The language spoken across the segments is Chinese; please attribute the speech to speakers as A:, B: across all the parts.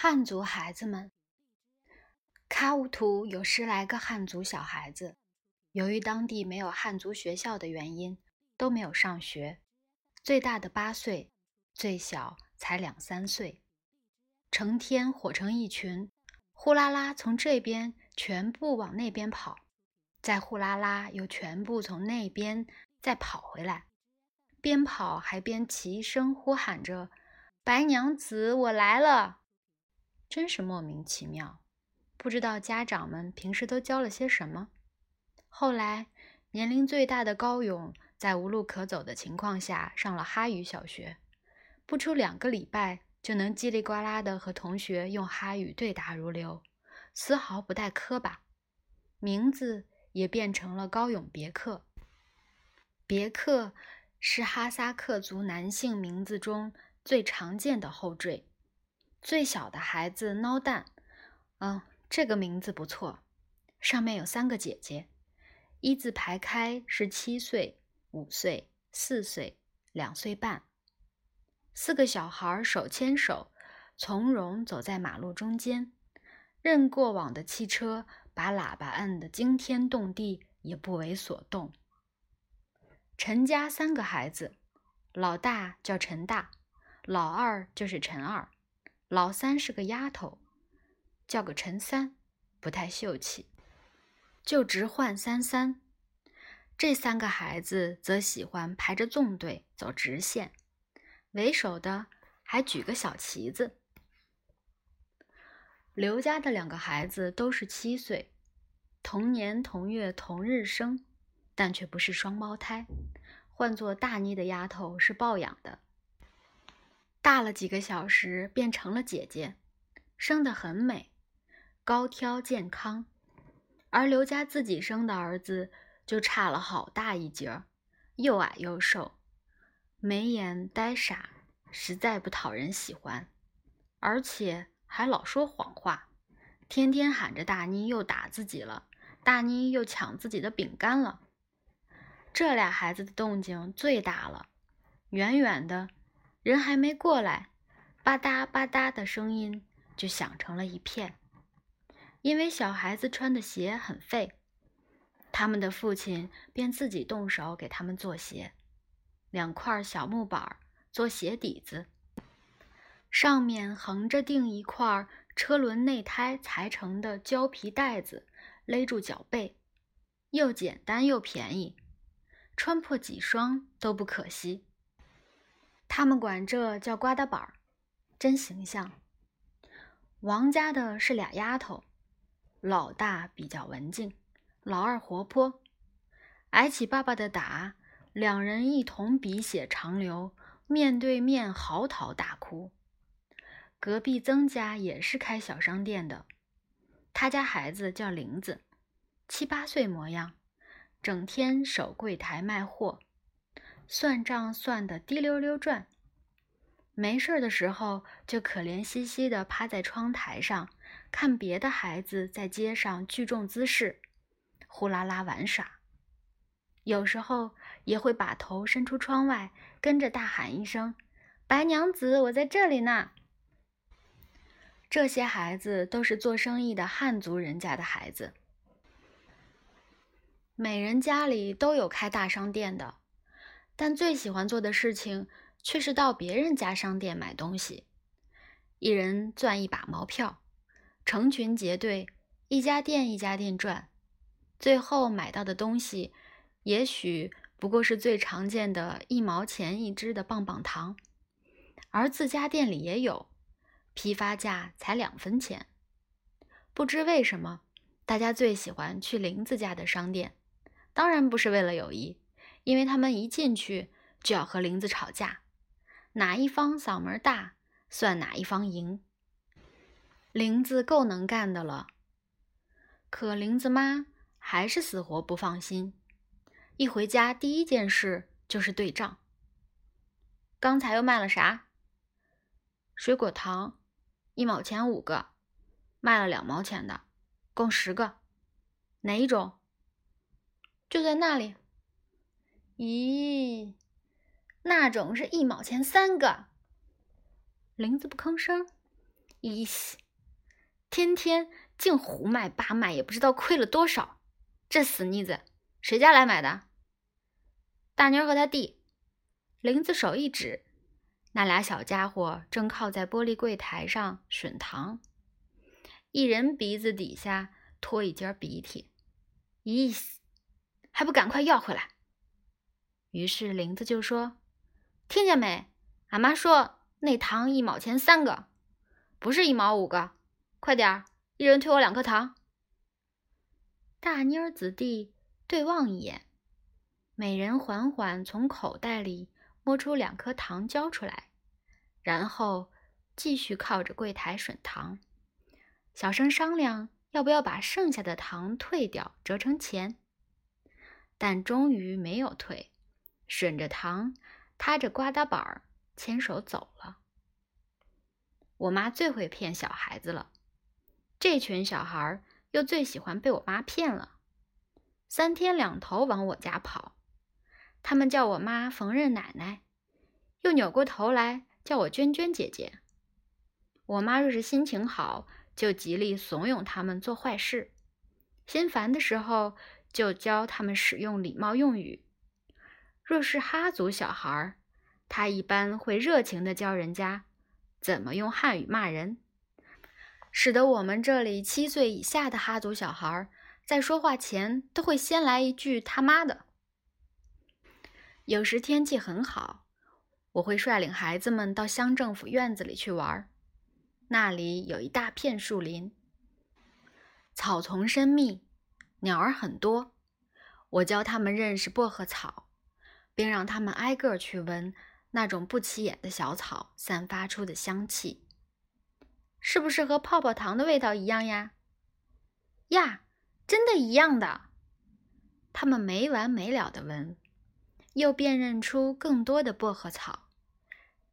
A: 汉族孩子们，喀乌图有十来个汉族小孩子，由于当地没有汉族学校的原因，都没有上学。最大的八岁，最小才两三岁，成天伙成一群，呼啦啦从这边全部往那边跑，再呼啦啦又全部从那边再跑回来，边跑还边齐声呼喊着：“白娘子，我来了！”真是莫名其妙，不知道家长们平时都教了些什么。后来，年龄最大的高勇在无路可走的情况下上了哈语小学，不出两个礼拜就能叽里呱啦的和同学用哈语对答如流，丝毫不带磕巴。名字也变成了高勇别克。别克是哈萨克族男性名字中最常见的后缀。最小的孩子孬蛋，嗯，这个名字不错。上面有三个姐姐，一字排开是七岁、五岁、四岁、两岁半。四个小孩手牵手，从容走在马路中间，任过往的汽车把喇叭按得惊天动地，也不为所动。陈家三个孩子，老大叫陈大，老二就是陈二。老三是个丫头，叫个陈三，不太秀气，就直唤三三。这三个孩子则喜欢排着纵队走直线，为首的还举个小旗子。刘家的两个孩子都是七岁，同年同月同日生，但却不是双胞胎，换做大妮的丫头是抱养的。大了几个小时，变成了姐姐，生得很美，高挑健康。而刘家自己生的儿子就差了好大一截儿，又矮又瘦，眉眼呆傻，实在不讨人喜欢，而且还老说谎话，天天喊着大妮又打自己了，大妮又抢自己的饼干了。这俩孩子的动静最大了，远远的。人还没过来，吧嗒吧嗒的声音就响成了一片。因为小孩子穿的鞋很废，他们的父亲便自己动手给他们做鞋。两块小木板做鞋底子，上面横着钉一块车轮内胎裁成的胶皮带子，勒住脚背，又简单又便宜，穿破几双都不可惜。他们管这叫刮大板儿，真形象。王家的是俩丫头，老大比较文静，老二活泼。挨起爸爸的打，两人一同鼻血长流，面对面嚎啕大哭。隔壁曾家也是开小商店的，他家孩子叫玲子，七八岁模样，整天守柜台卖货。算账算得滴溜溜转，没事的时候就可怜兮兮地趴在窗台上，看别的孩子在街上聚众滋事，呼啦啦玩耍。有时候也会把头伸出窗外，跟着大喊一声：“白娘子，我在这里呢。”这些孩子都是做生意的汉族人家的孩子，每人家里都有开大商店的。但最喜欢做的事情却是到别人家商店买东西，一人攥一把毛票，成群结队，一家店一家店转，最后买到的东西也许不过是最常见的一毛钱一支的棒棒糖，而自家店里也有，批发价才两分钱。不知为什么，大家最喜欢去林子家的商店，当然不是为了友谊。因为他们一进去就要和林子吵架，哪一方嗓门大，算哪一方赢。林子够能干的了，可林子妈还是死活不放心。一回家，第一件事就是对账。刚才又卖了啥？水果糖，一毛钱五个，卖了两毛钱的，共十个。哪一种？就在那里。咦，那种是一毛钱三个。林子不吭声，咦，天天净胡卖八卖，也不知道亏了多少。这死妮子，谁家来买的？大妞和他弟。林子手一指，那俩小家伙正靠在玻璃柜台上吮糖，一人鼻子底下拖一截鼻涕。咦，还不赶快要回来！于是林子就说：“听见没？俺妈说那糖一毛钱三个。”不是一毛五个，快点儿，一人退我两颗糖。大妮儿子弟对望一眼，每人缓缓从口袋里摸出两颗糖交出来，然后继续靠着柜台吮糖，小声商量要不要把剩下的糖退掉，折成钱。但终于没有退，吮着糖，踏着刮大板儿，牵手走了。我妈最会骗小孩子了，这群小孩儿又最喜欢被我妈骗了，三天两头往我家跑。他们叫我妈缝纫奶奶，又扭过头来叫我娟娟姐姐。我妈若是心情好，就极力怂恿他们做坏事；心烦的时候，就教他们使用礼貌用语。若是哈族小孩，他一般会热情地教人家。怎么用汉语骂人，使得我们这里七岁以下的哈族小孩在说话前都会先来一句“他妈的”。有时天气很好，我会率领孩子们到乡政府院子里去玩，那里有一大片树林，草丛深密，鸟儿很多。我教他们认识薄荷草，并让他们挨个去闻。那种不起眼的小草散发出的香气，是不是和泡泡糖的味道一样呀？呀，真的一样的。他们没完没了的闻，又辨认出更多的薄荷草，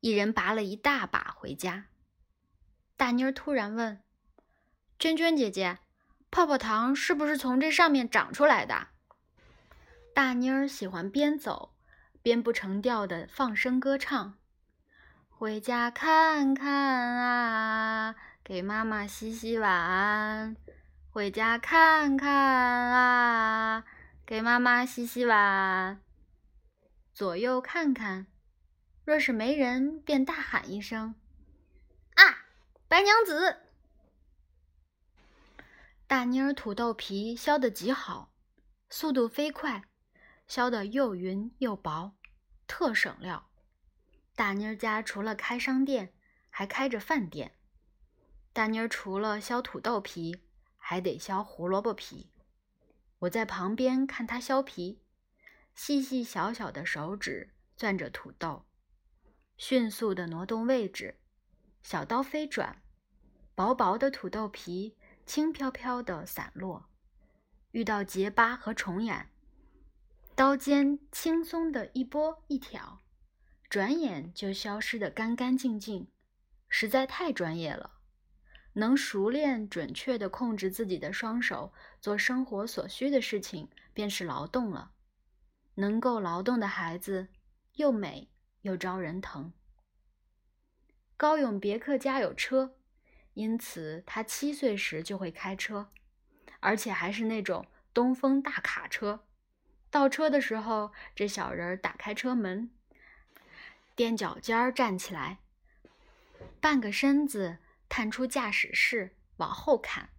A: 一人拔了一大把回家。大妮儿突然问：“娟娟姐姐，泡泡糖是不是从这上面长出来的？”大妮儿喜欢边走。边不成调的放声歌唱，回家看看啊，给妈妈洗洗碗。回家看看啊，给妈妈洗洗碗。左右看看，若是没人，便大喊一声：“啊，白娘子！”大妮儿土豆皮削得极好，速度飞快。削得又匀又薄，特省料。大妮儿家除了开商店，还开着饭店。大妮儿除了削土豆皮，还得削胡萝卜皮。我在旁边看她削皮，细细小小的手指攥着土豆，迅速地挪动位置，小刀飞转，薄薄的土豆皮轻飘飘地散落，遇到结疤和虫眼。刀尖轻松的一拨一挑，转眼就消失得干干净净，实在太专业了。能熟练准确地控制自己的双手做生活所需的事情，便是劳动了。能够劳动的孩子，又美又招人疼。高勇别克家有车，因此他七岁时就会开车，而且还是那种东风大卡车。倒车的时候，这小人打开车门，踮脚尖儿站起来，半个身子探出驾驶室往后看，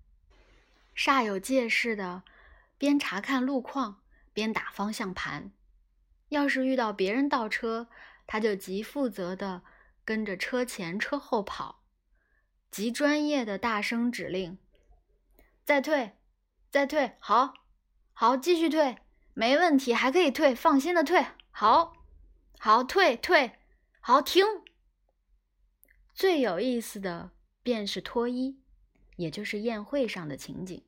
A: 煞有介事的边查看路况边打方向盘。要是遇到别人倒车，他就极负责的跟着车前车后跑，极专业的大声指令：“再退，再退，好，好，继续退。”没问题，还可以退，放心的退。好，好，退退，好停。最有意思的便是脱衣，也就是宴会上的情景。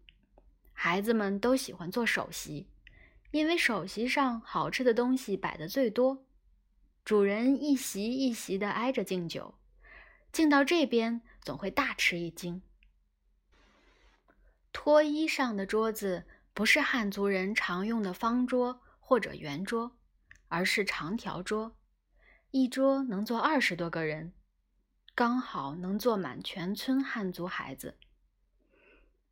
A: 孩子们都喜欢坐首席，因为首席上好吃的东西摆的最多。主人一席一席的挨着敬酒，敬到这边总会大吃一惊。脱衣上的桌子。不是汉族人常用的方桌或者圆桌，而是长条桌，一桌能坐二十多个人。刚好能坐满全村汉族孩子。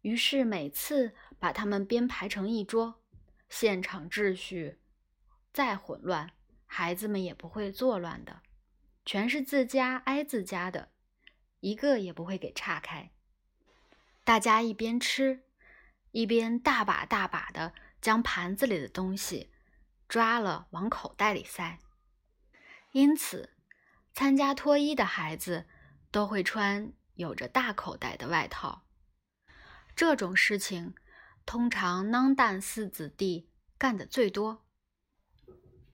A: 于是每次把他们编排成一桌，现场秩序再混乱，孩子们也不会作乱的，全是自家挨自家的，一个也不会给岔开。大家一边吃，一边大把大把的将盘子里的东西抓了往口袋里塞。因此，参加脱衣的孩子都会穿有着大口袋的外套。这种事情，通常囊旦四子弟干的最多。